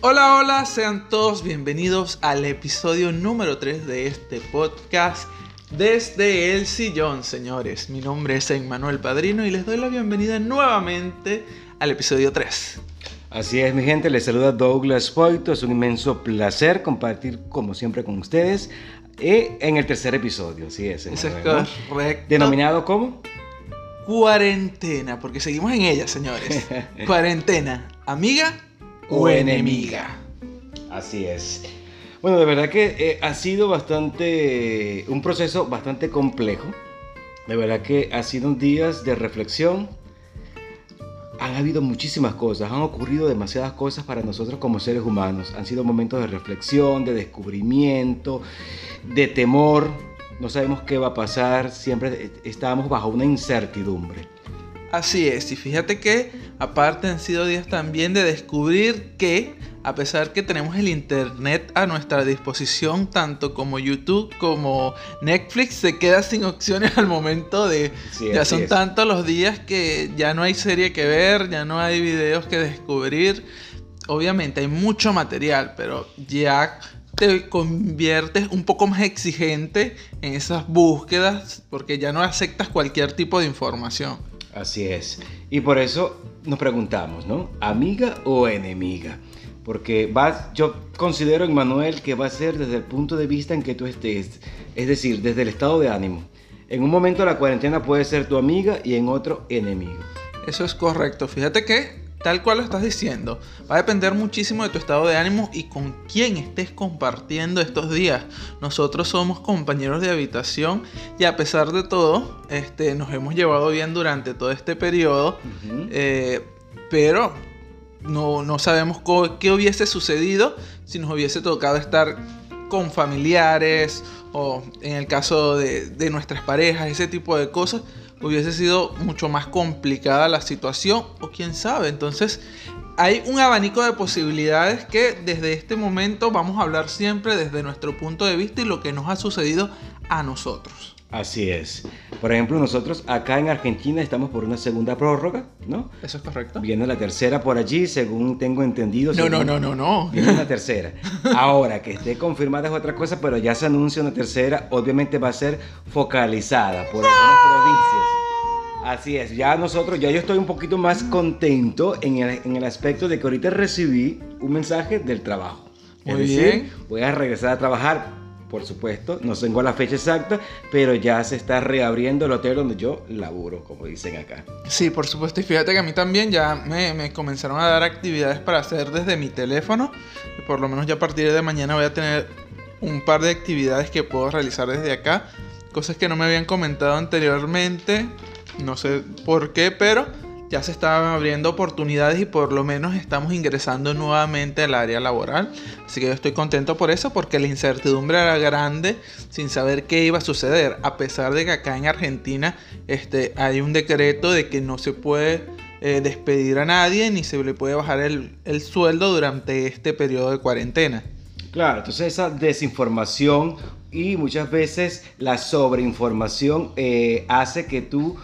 Hola, hola, sean todos bienvenidos al episodio número 3 de este podcast desde el sillón, señores. Mi nombre es Emmanuel Padrino y les doy la bienvenida nuevamente al episodio 3. Así es, mi gente, les saluda Douglas Poito. Es un inmenso placer compartir, como siempre, con ustedes eh, en el tercer episodio. Así es. Eso es correcto. Denominado como Cuarentena, porque seguimos en ella, señores. Cuarentena, amiga o enemiga. Así es. Bueno, de verdad que eh, ha sido bastante, un proceso bastante complejo. De verdad que ha sido un días de reflexión. Han habido muchísimas cosas, han ocurrido demasiadas cosas para nosotros como seres humanos. Han sido momentos de reflexión, de descubrimiento, de temor. No sabemos qué va a pasar, siempre estábamos bajo una incertidumbre. Así es, y fíjate que aparte han sido días también de descubrir que a pesar que tenemos el internet a nuestra disposición, tanto como YouTube como Netflix, se queda sin opciones al momento de... Sí, ya son tantos los días que ya no hay serie que ver, ya no hay videos que descubrir. Obviamente hay mucho material, pero ya te conviertes un poco más exigente en esas búsquedas porque ya no aceptas cualquier tipo de información. Así es. Y por eso nos preguntamos, ¿no? ¿Amiga o enemiga? Porque va, yo considero, Emmanuel, que va a ser desde el punto de vista en que tú estés, es decir, desde el estado de ánimo. En un momento la cuarentena puede ser tu amiga y en otro enemigo. Eso es correcto. Fíjate que, tal cual lo estás diciendo, va a depender muchísimo de tu estado de ánimo y con quién estés compartiendo estos días. Nosotros somos compañeros de habitación y a pesar de todo, este, nos hemos llevado bien durante todo este periodo, eh, pero no, no sabemos qué hubiese sucedido si nos hubiese tocado estar con familiares o en el caso de, de nuestras parejas, ese tipo de cosas, hubiese sido mucho más complicada la situación o quién sabe. Entonces hay un abanico de posibilidades que desde este momento vamos a hablar siempre desde nuestro punto de vista y lo que nos ha sucedido a nosotros. Así es. Por ejemplo, nosotros acá en Argentina estamos por una segunda prórroga, ¿no? ¿Eso es correcto? Viene la tercera por allí, según tengo entendido. No, no, no, no, no. Viene una tercera. Ahora, que esté confirmada es otra cosa, pero ya se anuncia una tercera. Obviamente va a ser focalizada por algunas provincias. Así es, ya nosotros, ya yo estoy un poquito más contento en el, en el aspecto de que ahorita recibí un mensaje del trabajo. Es Muy decir, bien. voy a regresar a trabajar, por supuesto, no tengo la fecha exacta, pero ya se está reabriendo el hotel donde yo laburo, como dicen acá. Sí, por supuesto. Y fíjate que a mí también ya me, me comenzaron a dar actividades para hacer desde mi teléfono. Por lo menos ya a partir de mañana voy a tener un par de actividades que puedo realizar desde acá. Cosas que no me habían comentado anteriormente. No sé por qué, pero ya se estaban abriendo oportunidades y por lo menos estamos ingresando nuevamente al área laboral. Así que yo estoy contento por eso porque la incertidumbre era grande sin saber qué iba a suceder. A pesar de que acá en Argentina este, hay un decreto de que no se puede eh, despedir a nadie ni se le puede bajar el, el sueldo durante este periodo de cuarentena. Claro, entonces esa desinformación y muchas veces la sobreinformación eh, hace que tú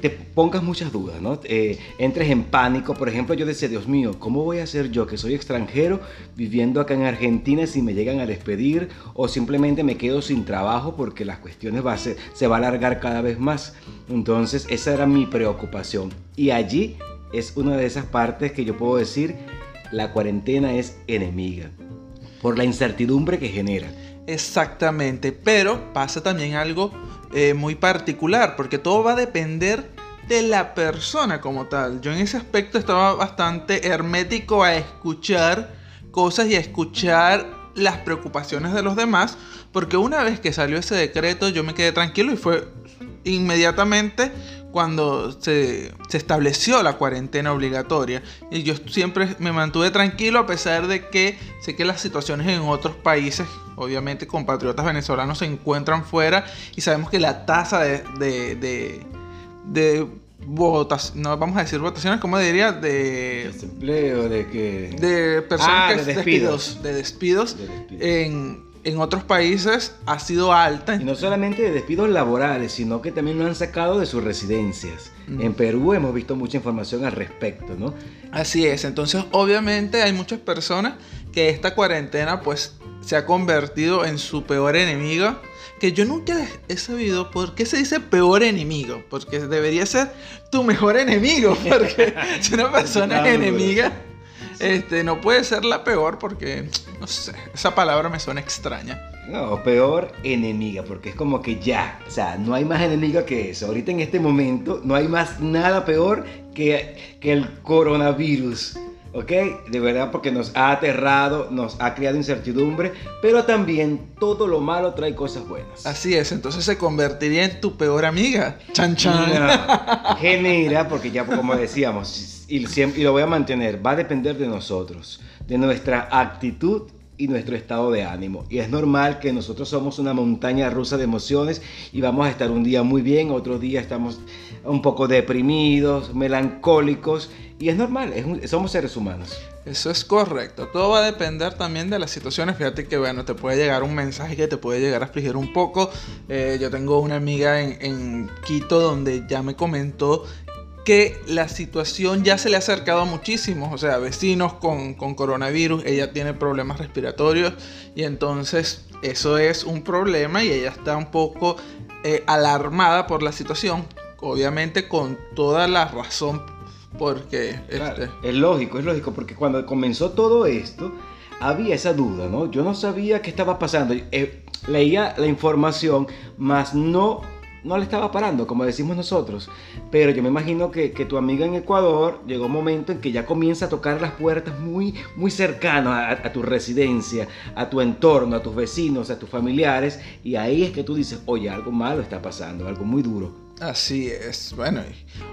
te pongas muchas dudas, ¿no? Eh, entres en pánico. Por ejemplo, yo decía, Dios mío, ¿cómo voy a hacer yo que soy extranjero viviendo acá en Argentina si me llegan a despedir o simplemente me quedo sin trabajo porque las cuestiones va ser- se va a alargar cada vez más? Entonces, esa era mi preocupación. Y allí es una de esas partes que yo puedo decir, la cuarentena es enemiga por la incertidumbre que genera. Exactamente, pero pasa también algo eh, muy particular, porque todo va a depender de la persona como tal. Yo en ese aspecto estaba bastante hermético a escuchar cosas y a escuchar las preocupaciones de los demás, porque una vez que salió ese decreto yo me quedé tranquilo y fue inmediatamente cuando se, se estableció la cuarentena obligatoria. Y yo siempre me mantuve tranquilo a pesar de que sé que las situaciones en otros países, obviamente compatriotas venezolanos se encuentran fuera y sabemos que la tasa de, de, de, de votas, no vamos a decir votaciones, como diría, de, Desempleo, de que... de personas Ah, que de despidos, despidos. de despidos, De despidos. En, en otros países ha sido alta. Y no solamente de despidos laborales, sino que también lo han sacado de sus residencias. Mm. En Perú hemos visto mucha información al respecto, ¿no? Así es, entonces obviamente hay muchas personas que esta cuarentena pues se ha convertido en su peor enemiga. Que yo nunca he sabido por qué se dice peor enemigo. Porque debería ser tu mejor enemigo. Porque si una persona es enemiga, este, no puede ser la peor porque, no sé, esa palabra me suena extraña. No, peor enemiga, porque es como que ya, o sea, no hay más enemiga que eso. Ahorita en este momento no hay más nada peor que, que el coronavirus. ¿ok? De verdad porque nos ha aterrado, nos ha creado incertidumbre, pero también todo lo malo trae cosas buenas. Así es, entonces se convertiría en tu peor amiga. Chan chan. genera, porque ya como decíamos, y, lo voy a mantener, va a depender de nosotros, de nuestra actitud y nuestro estado de ánimo. Y es normal que nosotros somos una montaña rusa de emociones y vamos a estar un día muy bien, otro día estamos un poco deprimidos, melancólicos y es normal, somos seres humanos. Eso es correcto. Todo va a depender también de las situaciones. Fíjate que, bueno, te puede llegar un mensaje que te puede llegar a afligir un poco. Eh, yo tengo una amiga en, en Quito donde ya me comentó que la situación ya se le ha acercado muchísimo, o sea, vecinos con, coronavirus, ella tiene problemas respiratorios y entonces eso es un problema y ella está un poco eh, alarmada por la situación, obviamente con toda la razón porque... Este es lógico, es lógico, porque cuando comenzó todo esto, había esa duda, ¿no? Yo no sabía qué estaba pasando. Eh, leía la información, mas no no le estaba parando, como decimos nosotros. Pero yo me imagino que, tu amiga en Ecuador llegó un momento en que ya comienza a tocar las puertas muy, muy cercanas a, a, tu residencia, a tu entorno, a tus vecinos, a tus familiares. Y ahí es que tú dices, oye, algo malo está pasando, algo muy duro. Así es. Bueno,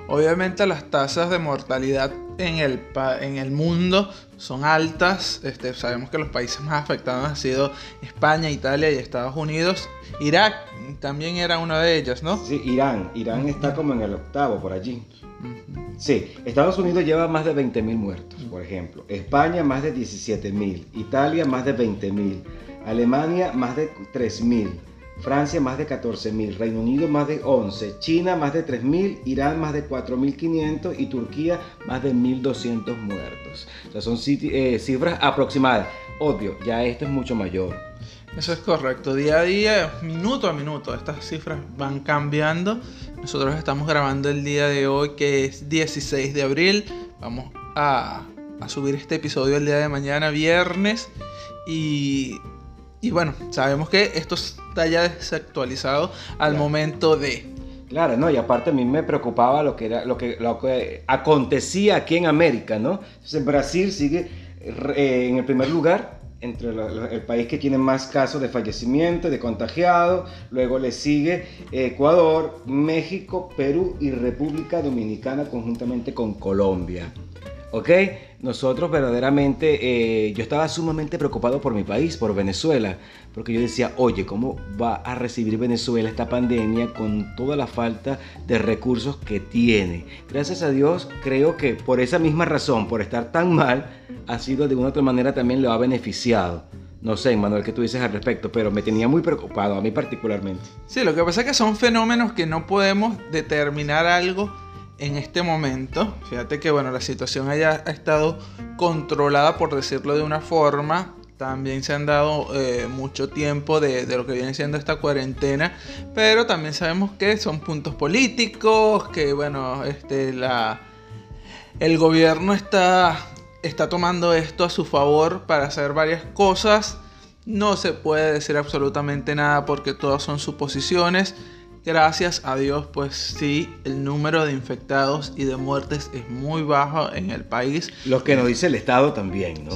obviamente las tasas de mortalidad en el, en el mundo son altas. Este, sabemos que los países más afectados han sido España, Italia y Estados Unidos. Irak también era una de ellas, ¿no? Sí, Irán. Irán está como en el octavo por allí. Sí, Estados Unidos lleva más de 20.000 muertos, por ejemplo. España más de 17.000. Italia más de 20.000. Alemania más de 3.000. Francia más de 14.000, Reino Unido más de 11, China más de 3.000, Irán más de 4.500 y Turquía más de 1.200 muertos. O sea, son eh, cifras aproximadas. Obvio, ya esto es mucho mayor. Eso es correcto. Día a día, minuto a minuto, estas cifras van cambiando. Nosotros estamos grabando el día de hoy, que es 16 de abril. Vamos a, a subir este episodio el día de mañana, viernes. Y y bueno, sabemos que esto está ya desactualizado al momento de... Claro, no, y aparte a mí me preocupaba lo que era lo que, lo que acontecía aquí en América, ¿no? Entonces Brasil sigue eh, en el primer lugar entre el país que tiene más casos de fallecimiento, de contagiado, luego le sigue Ecuador, México, Perú y República Dominicana conjuntamente con Colombia. ¿Ok? Nosotros verdaderamente, eh, yo estaba sumamente preocupado por mi país, por Venezuela, porque yo decía, oye, ¿cómo va a recibir Venezuela esta pandemia con toda la falta de recursos que tiene? Gracias a Dios, creo que por esa misma razón, por estar tan mal, ha sido de una u otra manera también lo ha beneficiado. No sé, Manuel, qué tú dices al respecto, pero me tenía muy preocupado, a mí particularmente. Sí, lo que pasa es que son fenómenos que no podemos determinar algo en este momento. Fíjate que bueno, la situación haya ha estado controlada, por decirlo de una forma. También se han dado eh, mucho tiempo de, lo que viene siendo esta cuarentena, pero también sabemos que son puntos políticos, que bueno, este, la, el gobierno está, está tomando esto a su favor para hacer varias cosas. No se puede decir absolutamente nada porque todas son suposiciones gracias a Dios, pues sí, el número de infectados y de muertes es muy bajo en el país. Lo que nos dice el Estado también, ¿no?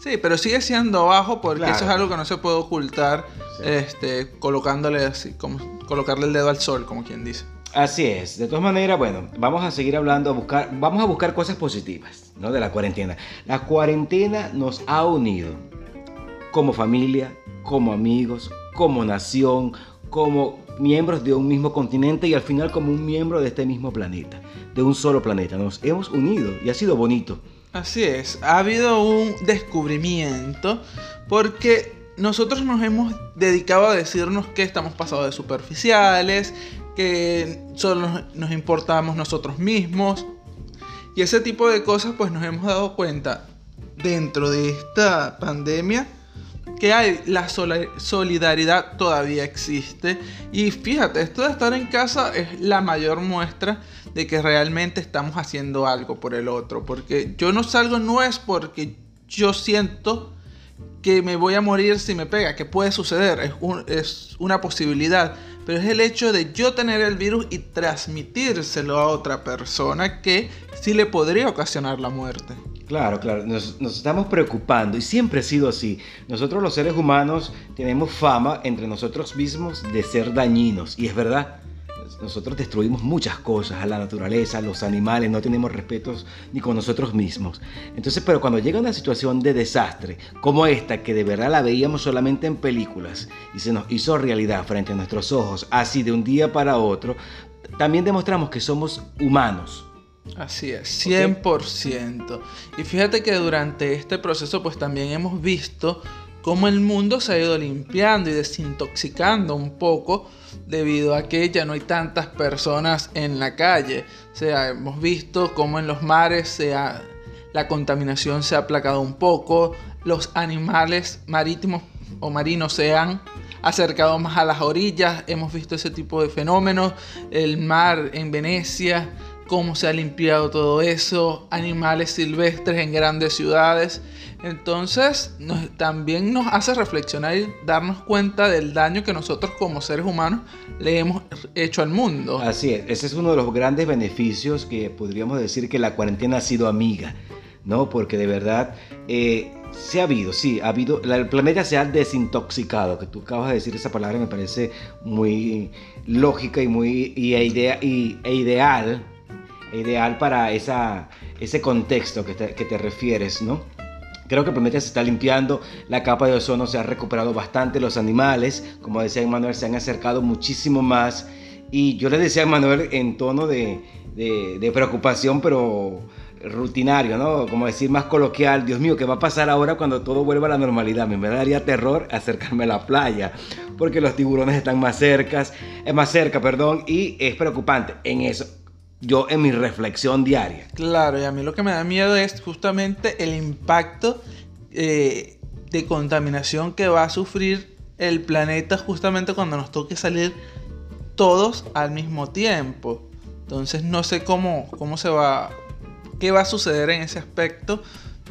Sí, pero sigue siendo bajo porque eso es algo que no se puede ocultar este, colocándole así, como colocarle el dedo al sol, como quien dice. Así es. De todas maneras, bueno, vamos a seguir hablando, a buscar, vamos a buscar cosas positivas, ¿no? De la cuarentena. La cuarentena nos ha unido como familia, como amigos, como nación, como miembros de un mismo continente y al final como un miembro de este mismo planeta, de un solo planeta. Nos hemos unido y ha sido bonito. Así es, ha habido un descubrimiento porque nosotros nos hemos dedicado a decirnos que estamos pasados de superficiales, que solo nos importamos nosotros mismos y ese tipo de cosas pues nos hemos dado cuenta dentro de esta pandemia que hay la solidaridad todavía existe. Y fíjate, esto de estar en casa es la mayor muestra de que realmente estamos haciendo algo por el otro, porque yo no salgo no es porque yo siento que me voy a morir si me pega, que puede suceder, es, es una posibilidad, pero es el hecho de yo tener el virus y transmitírselo a otra persona que sí le podría ocasionar la muerte. Claro, claro, nos, estamos preocupando y siempre ha sido así. Nosotros los seres humanos tenemos fama entre nosotros mismos de ser dañinos y es verdad. Nosotros destruimos muchas cosas, a la naturaleza, a los animales, no tenemos respeto ni con nosotros mismos. Entonces, pero cuando llega una situación de desastre como esta, que de verdad la veíamos solamente en películas y se nos hizo realidad frente a nuestros ojos, así de un día para otro, también demostramos que somos humanos Así es, 100%. Y fíjate que durante este proceso pues también hemos visto cómo el mundo se ha ido limpiando y desintoxicando un poco debido a que ya no hay tantas personas en la calle. O sea, hemos visto cómo en los mares se la contaminación se ha aplacado un poco, los animales marítimos o marinos se han acercado más a las orillas, hemos visto ese tipo de fenómenos, el mar en Venecia cómo se ha limpiado todo eso, animales silvestres en grandes ciudades. Entonces también nos hace reflexionar y darnos cuenta del daño que nosotros como seres humanos le hemos hecho al mundo. Así es, ese es uno de los grandes beneficios que podríamos decir que la cuarentena ha sido amiga, ¿no? Porque de verdad... Eh, se ha habido, sí, ha habido, el planeta se ha desintoxicado, que tú acabas de decir esa palabra me parece muy lógica y muy y, e ideal ideal para ese contexto que te, refieres, ¿no? Creo que planeta se está limpiando, la capa de ozono se ha recuperado bastante, los animales, como decía Manuel, se han acercado muchísimo más. Y yo le decía a Manuel en tono de, de, preocupación, pero rutinario, ¿no? Como decir más coloquial, Dios mío, ¿qué va a pasar ahora cuando todo vuelva a la normalidad? Me daría terror acercarme a la playa, porque los tiburones están más cerca, es más cerca, perdón, y es preocupante en eso yo en mi reflexión diaria. Claro, y a mí lo que me da miedo es justamente el impacto eh, de contaminación que va a sufrir el planeta justamente cuando nos toque salir todos al mismo tiempo. Entonces no sé cómo, cómo se va, qué va a suceder en ese aspecto.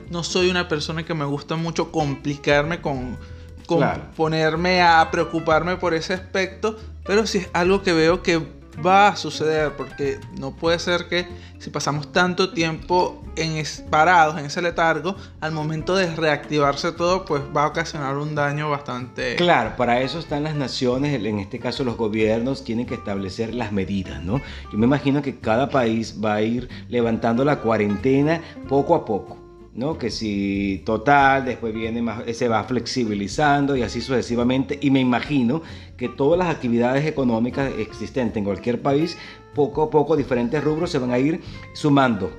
No soy una persona que me gusta mucho complicarme con, con ponerme a preocuparme por ese aspecto, pero sí es algo que veo que va a suceder porque no puede ser que si pasamos tanto tiempo en parados en ese letargo al momento de reactivarse todo pues va a ocasionar un daño bastante claro para eso están las naciones en este caso los gobiernos tienen que establecer las medidas no yo me imagino que cada país va a ir levantando la cuarentena poco a poco ¿no? Que si total, después viene más, se va flexibilizando y así sucesivamente. Y me imagino que todas las actividades económicas existentes en cualquier país, poco a poco diferentes rubros se van a ir sumando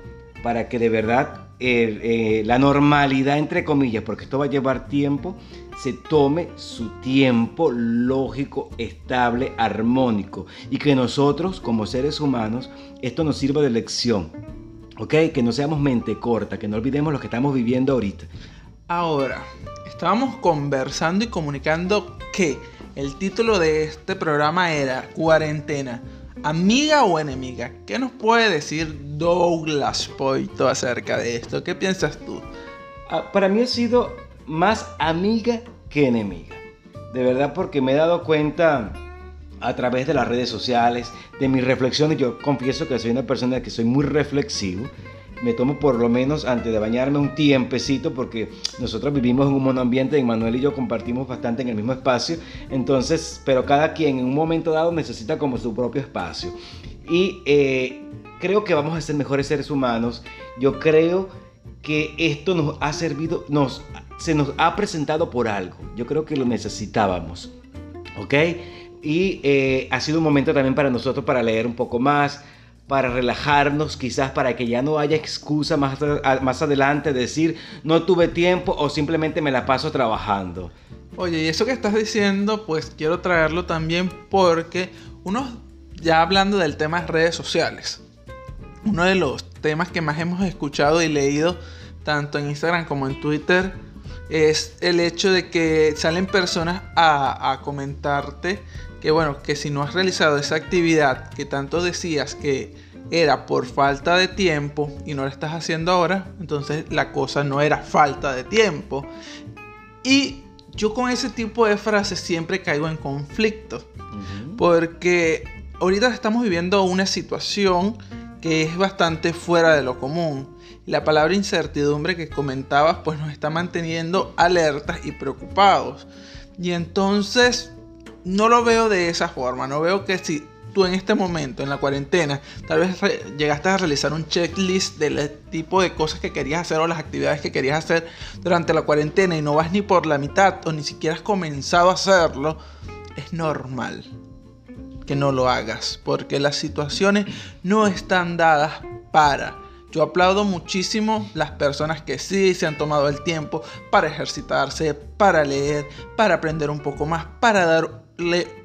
para que de verdad eh, la normalidad, entre comillas, porque esto va a llevar tiempo, se tome su tiempo lógico, estable, armónico y que nosotros como seres humanos esto nos sirva de lección ¿Ok? Que no seamos mente corta, que no olvidemos lo que estamos viviendo ahorita. Ahora, estábamos conversando y comunicando que el título de este programa era Cuarentena, amiga o enemiga. ¿Qué nos puede decir Douglas Poito acerca de esto? ¿Qué piensas tú? Ah, para mí ha sido más amiga que enemiga. De verdad porque me he dado cuenta a través de las redes sociales, de mis reflexiones. Yo confieso que soy una persona que soy muy reflexivo. Me tomo por lo menos antes de bañarme un tiempecito porque nosotros vivimos en un monoambiente y Manuel y yo compartimos bastante en el mismo espacio. Entonces, pero cada quien en un momento dado necesita como su propio espacio. Y eh, creo que vamos a ser mejores seres humanos. Yo creo que esto nos ha servido, nos, se nos ha presentado por algo. Yo creo que lo necesitábamos. ¿Ok? Y eh, ha sido un momento también para nosotros para leer un poco más, para relajarnos, quizás para que ya no haya excusa más, más adelante de decir no tuve tiempo o simplemente me la paso trabajando. Oye, y eso que estás diciendo, pues quiero traerlo también porque uno, ya hablando del tema redes sociales, uno de los temas que más hemos escuchado y leído tanto en Instagram como en Twitter, es el hecho de que salen personas a, a comentarte que bueno, que si no has realizado esa actividad que tanto decías que era por falta de tiempo y no la estás haciendo ahora, entonces la cosa no era falta de tiempo. Y yo con ese tipo de frases siempre caigo en conflicto, porque ahorita estamos viviendo una situación que es bastante fuera de lo común. La palabra incertidumbre que comentabas pues nos está manteniendo alertas y preocupados. Y entonces no lo veo de esa forma, no veo que si tú en este momento, en la cuarentena, tal vez llegaste a realizar un checklist del tipo de cosas que querías hacer o las actividades que querías hacer durante la cuarentena y no vas ni por la mitad o ni siquiera has comenzado a hacerlo, es normal que no lo hagas, porque las situaciones no están dadas para. Yo aplaudo muchísimo las personas que sí se han tomado el tiempo para ejercitarse, para leer, para aprender un poco más, para dar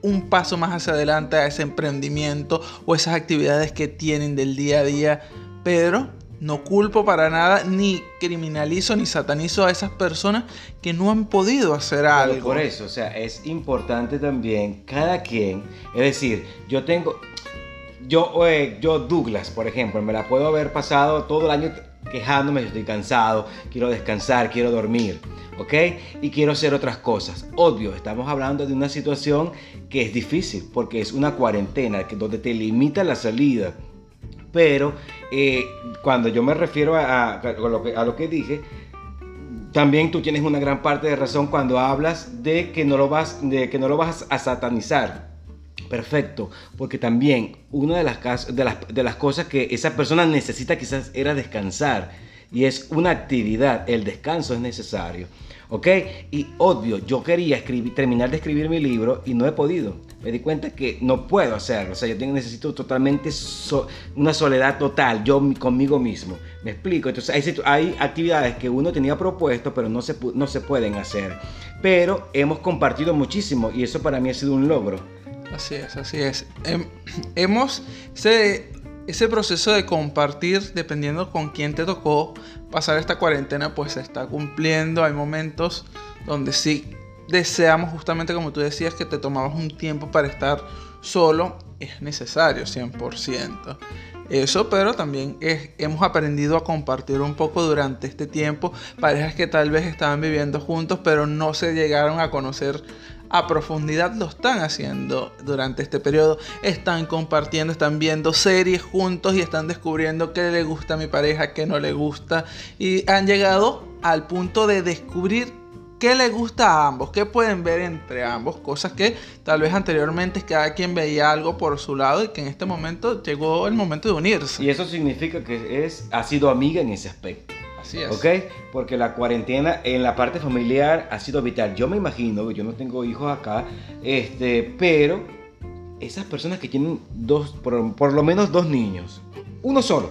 un paso más hacia adelante a ese emprendimiento o esas actividades que tienen del día a día. Pero no culpo para nada, ni criminalizo, ni satanizo a esas personas que no han podido hacer algo. por eso, o sea, es importante también cada quien, es decir, yo tengo, yo, eh, yo Douglas, por ejemplo, me la puedo haber pasado todo el año quejándome, estoy cansado, quiero descansar, quiero dormir. ¿ok? Y quiero hacer otras cosas. Obvio, estamos hablando de una situación que es difícil porque es una cuarentena que, donde te limita la salida. Pero eh, cuando yo me refiero a, lo que, a lo que dije, también tú tienes una gran parte de razón cuando hablas de que no lo vas, de que no lo vas a satanizar. Perfecto, porque también una de las, de, las, de las cosas que esa persona necesita quizás era descansar y es una actividad, el descanso es necesario. ¿Ok? Y obvio, yo quería escribir, terminar de escribir mi libro y no he podido. Me di cuenta que no puedo hacerlo. O sea, yo tengo, necesito totalmente una soledad total, yo conmigo mismo. ¿Me explico? Entonces hay, hay actividades que uno tenía propuesto, pero no se, no se pueden hacer. Pero hemos compartido muchísimo y eso para mí ha sido un logro. Así es, así es. hemos... Se, ese proceso de compartir, dependiendo con quién te tocó pasar esta cuarentena, pues se está cumpliendo. Hay momentos donde sí deseamos, justamente como tú decías, que te tomabas un tiempo para estar solo. Es necesario, 100%. Eso, pero también hemos aprendido a compartir un poco durante este tiempo. Parejas que tal vez estaban viviendo juntos, pero no se llegaron a conocer a profundidad lo están haciendo durante este periodo. Están compartiendo, están viendo series juntos y están descubriendo qué le gusta a mi pareja, qué no le gusta. Y han llegado al punto de descubrir qué le gusta a ambos, qué pueden ver entre ambos, cosas que tal vez anteriormente cada quien veía algo por su lado y que en este momento llegó el momento de unirse. Y eso significa que es, ha sido amiga en ese aspecto. Así es. ¿Ok? Porque la cuarentena en la parte familiar ha sido vital. Yo me imagino, yo no tengo hijos acá, este, pero esas personas que tienen dos, por, lo menos dos niños, uno solo,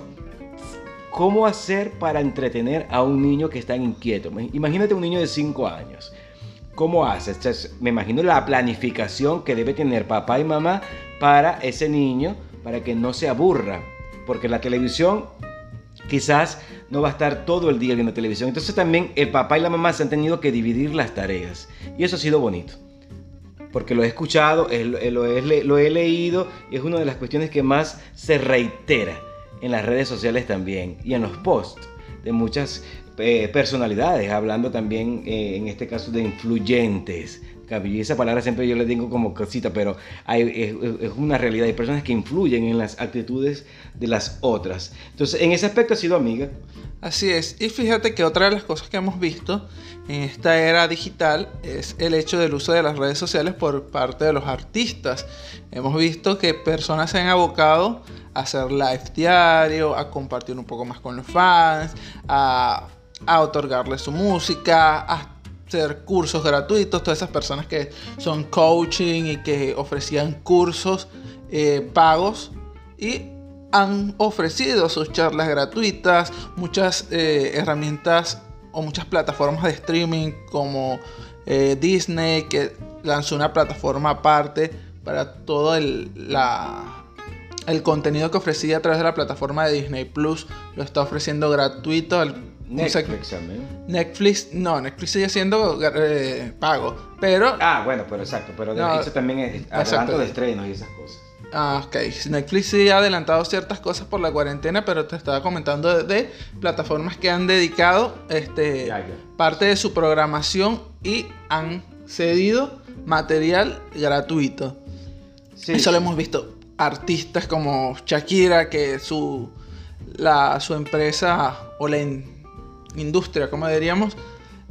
¿cómo hacer para entretener a un niño que está inquieto? Imagínate un niño de 5 años. ¿Cómo haces? me imagino la planificación que debe tener papá y mamá para ese niño, para que no se aburra. Porque la televisión quizás no va a estar todo el día viendo televisión. Entonces también el papá y la mamá se han tenido que dividir las tareas. Y eso ha sido bonito. Porque lo he escuchado, lo he, leído y es una de las cuestiones que más se reitera en las redes sociales también y en los posts de muchas eh, personalidades, hablando también eh, en este caso de influyentes, y esa palabra siempre yo le digo como cosita, pero hay, es, una realidad. Hay personas que influyen en las actitudes de las otras. Entonces, en ese aspecto ha sido amiga. Así es. Y fíjate que otra de las cosas que hemos visto en esta era digital es el hecho del uso de las redes sociales por parte de los artistas. Hemos visto que personas se han abocado a hacer live diario, a compartir un poco más con los fans, a, a otorgarles su música, a hacer cursos gratuitos, todas esas personas que son coaching y que ofrecían cursos eh, pagos y han ofrecido sus charlas gratuitas, muchas eh, herramientas o muchas plataformas de streaming como eh, Disney que lanzó una plataforma aparte para todo el, el contenido que ofrecía a través de la plataforma de Disney Plus, lo está ofreciendo gratuito Netflix también. Netflix, no, Netflix sigue siendo eh, pago, pero... Ah, bueno, pero exacto, pero No, eso también es adelanto de estrenos y esas cosas. Ah, ok. Netflix sí ha adelantado ciertas cosas por la cuarentena, pero te estaba comentando de, de plataformas que han dedicado este, Ya, ya. parte de su programación y han cedido material gratuito. Sí. Eso lo hemos visto. Artistas como Shakira, que su, la, su empresa o la industria, como diríamos,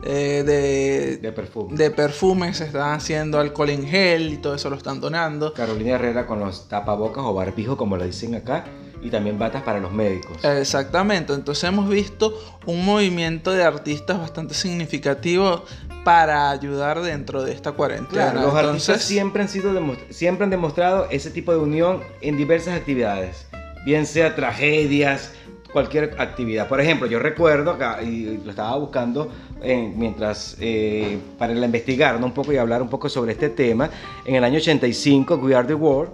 eh, de, De perfume. de perfumes están haciendo alcohol en gel y todo eso lo están donando. Carolina Herrera con los tapabocas o barbijo, como lo dicen acá, y también batas para los médicos. Exactamente, entonces hemos visto un movimiento de artistas bastante significativo para ayudar dentro de esta cuarentena. Claro, los artistas Entonces, siempre han, sido demo- siempre han demostrado ese tipo de unión en diversas actividades, bien sea tragedias, cualquier actividad. Por ejemplo, yo recuerdo, y lo estaba buscando en- mientras, eh, para investigar ¿no? un poco y hablar un poco sobre este tema, en el año 85, We Are the World,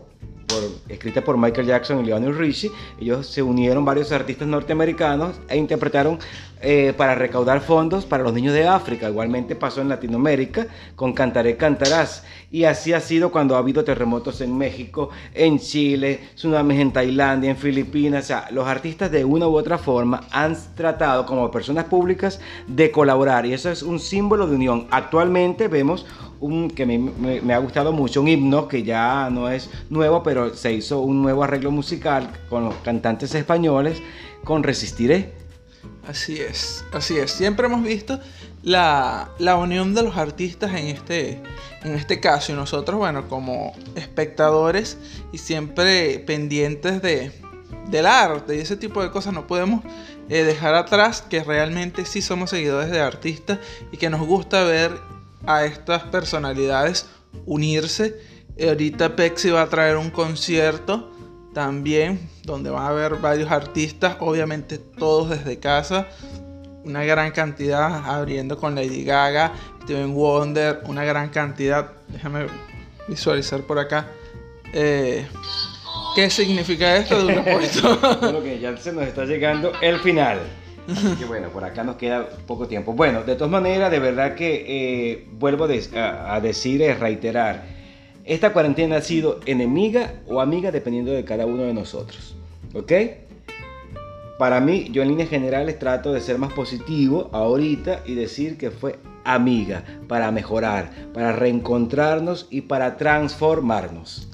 escrita por Michael Jackson y Lionel Richie, ellos se unieron varios artistas norteamericanos e interpretaron eh, para recaudar fondos para los niños de África. Igualmente pasó en Latinoamérica con Cantaré Cantarás. Y así ha sido cuando ha habido terremotos en México, en Chile, tsunamis en Tailandia, en Filipinas. O sea, los artistas de una u otra forma han tratado como personas públicas de colaborar y eso es un símbolo de unión. Actualmente vemos un que me, me- ha gustado mucho, un himno que ya no es nuevo, pero se hizo un nuevo arreglo musical con los cantantes españoles con Resistiré. Así es, así es. Siempre hemos visto la, la unión de los artistas en este, en este caso. Y nosotros, bueno, como espectadores y siempre pendientes de, del arte y ese tipo de cosas, no podemos eh, dejar atrás que realmente sí somos seguidores de artistas y que nos gusta ver a estas personalidades unirse. Eh, ahorita Pepsi va a traer un concierto también donde van a haber varios artistas, obviamente todos desde casa, una gran cantidad abriendo con Lady Gaga, Steven Wonder, una gran cantidad, déjame visualizar por acá. Eh, ¿Qué significa esto de un que ya se nos está llegando el final. Así que bueno, por acá nos queda poco tiempo. Bueno, de todas maneras, de verdad que eh, vuelvo a, decir, a reiterar, esta cuarentena ha sido enemiga o amiga dependiendo de cada uno de nosotros. ¿Ok? Para mí, yo en líneas generales trato de ser más positivo ahorita y decir que fue amiga para mejorar, para reencontrarnos y para transformarnos.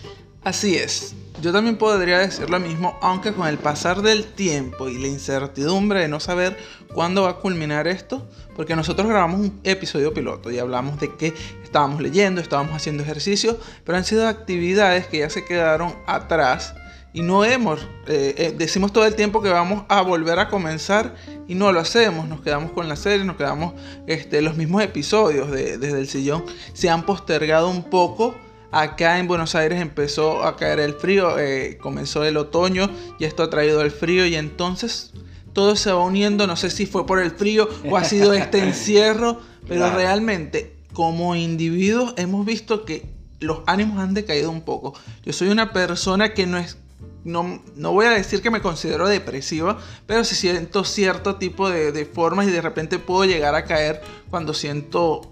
Así es. Yo también podría decir lo mismo, aunque con el pasar del tiempo y la incertidumbre de no saber cuándo va a culminar esto, porque nosotros grabamos un episodio piloto y hablamos de que estábamos leyendo, estábamos haciendo ejercicio, pero han sido actividades que ya se quedaron atrás y no hemos, eh, eh, decimos todo el tiempo que vamos a volver a comenzar y no lo hacemos, nos quedamos con la serie, nos quedamos, este, los mismos episodios de, desde el sillón se han postergado un poco. Acá en Buenos Aires empezó a caer el frío, eh, comenzó el otoño y esto ha traído el frío y entonces todo se va uniendo, no sé si fue por el frío o ha sido este encierro, pero Claro. realmente como individuos hemos visto que los ánimos han decaído un poco. Yo soy una persona que no es no, no voy a decir que me considero depresiva, pero sí siento cierto tipo de, de formas y de repente puedo llegar a caer cuando siento,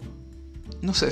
no sé,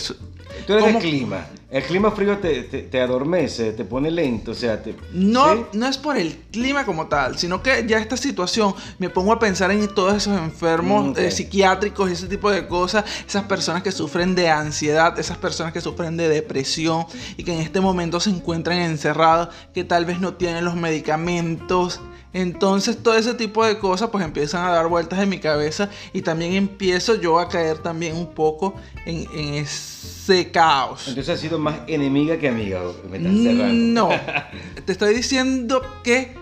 Tú eres ¿Cómo? el clima. El clima frío te, te- te adormece, te pone lento, o sea, te... No, ¿sí? no es por el clima como tal, sino que ya esta situación me pongo a pensar en todos esos enfermos Mm, ok. eh, psiquiátricos ese tipo de cosas, esas personas que sufren de ansiedad, esas personas que sufren de depresión y que en este momento se encuentran encerradas, que tal vez no tienen los medicamentos. Entonces todo ese tipo de cosas pues empiezan a dar vueltas en mi cabeza y también empiezo yo a caer también un poco en, en ese caos. Entonces has sido más enemiga que amiga, me estás cerrando. No, te estoy diciendo que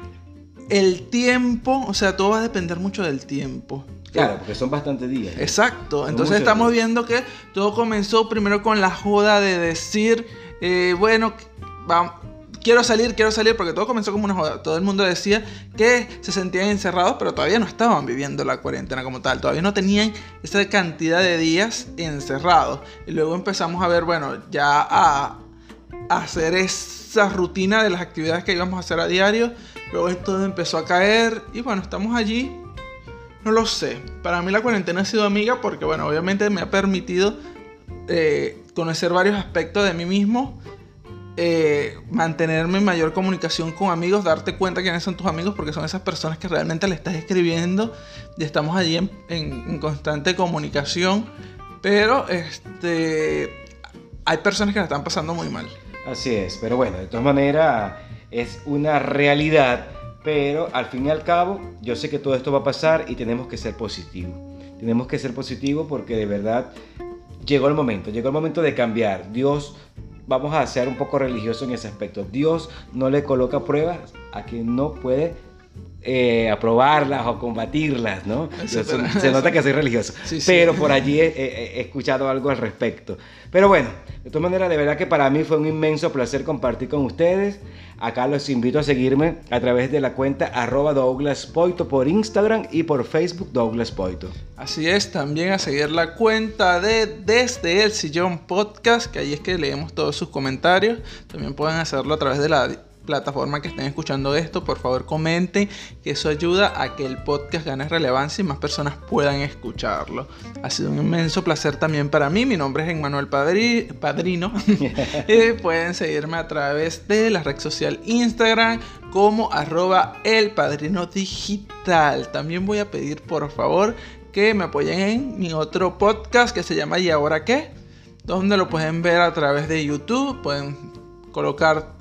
el tiempo, o sea, todo va a depender mucho del tiempo. Claro, porque son bastantes días. Exacto, Son entonces estamos días. viendo que todo comenzó primero con la joda de decir, eh, bueno, vamos, quiero salir, quiero salir, porque todo comenzó como una joda. Todo el mundo decía que se sentían encerrados, pero todavía no estaban viviendo la cuarentena como tal, todavía no tenían esa cantidad de días encerrados. Y luego empezamos a ver, bueno, ya a, hacer esa rutina de las actividades que íbamos a hacer a diario. Luego todo empezó a caer y bueno, estamos allí No lo sé. Para mí la cuarentena ha sido amiga porque, bueno, obviamente me ha permitido eh, conocer varios aspectos de mí mismo. Eh, mantenerme en mayor comunicación con amigos, darte cuenta quiénes son tus amigos, porque son esas personas que realmente le estás escribiendo y estamos allí en, en constante comunicación. Pero este, hay personas que la están pasando muy mal. Así es, pero bueno, de todas maneras es una realidad, pero al fin y al cabo yo sé que todo esto va a pasar y tenemos que ser positivos. Tenemos que ser positivos porque de verdad llegó el momento, llegó el momento de cambiar. Dios, vamos a ser un poco religioso en ese aspecto. Dios no le coloca pruebas a quien no puede eh, aprobarlas o combatirlas, ¿no? se, nota que soy religioso. Pero por allí he, escuchado algo al respecto. Pero bueno, de todas maneras, de verdad que para mí fue un inmenso placer compartir con ustedes. Acá los invito a seguirme a través de la cuenta arroba Douglas Poito por Instagram y por Facebook Douglas Poito. Así es, también a seguir la cuenta de Desde el Sillón Podcast, que ahí es que leemos todos sus comentarios. También pueden hacerlo a través de la plataforma que estén escuchando esto, por favor comenten, que eso ayuda a que el podcast gane relevancia y más personas puedan escucharlo. Ha sido un inmenso placer también para mí. Mi nombre es Emmanuel Padrino. y pueden seguirme a través de la red social Instagram como arroba el padrino digital. También voy a pedir por favor que me apoyen en mi otro podcast que se llama ¿Y ahora qué? Donde lo pueden ver a través de YouTube. Pueden colocar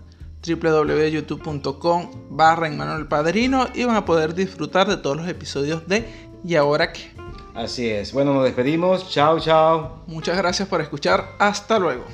www.youtube.com barra Manuel Padrino y van a poder disfrutar de todos los episodios de ¿Y ahora qué? Así es. Bueno, nos despedimos. Chao, chao. Muchas gracias por escuchar. Hasta luego.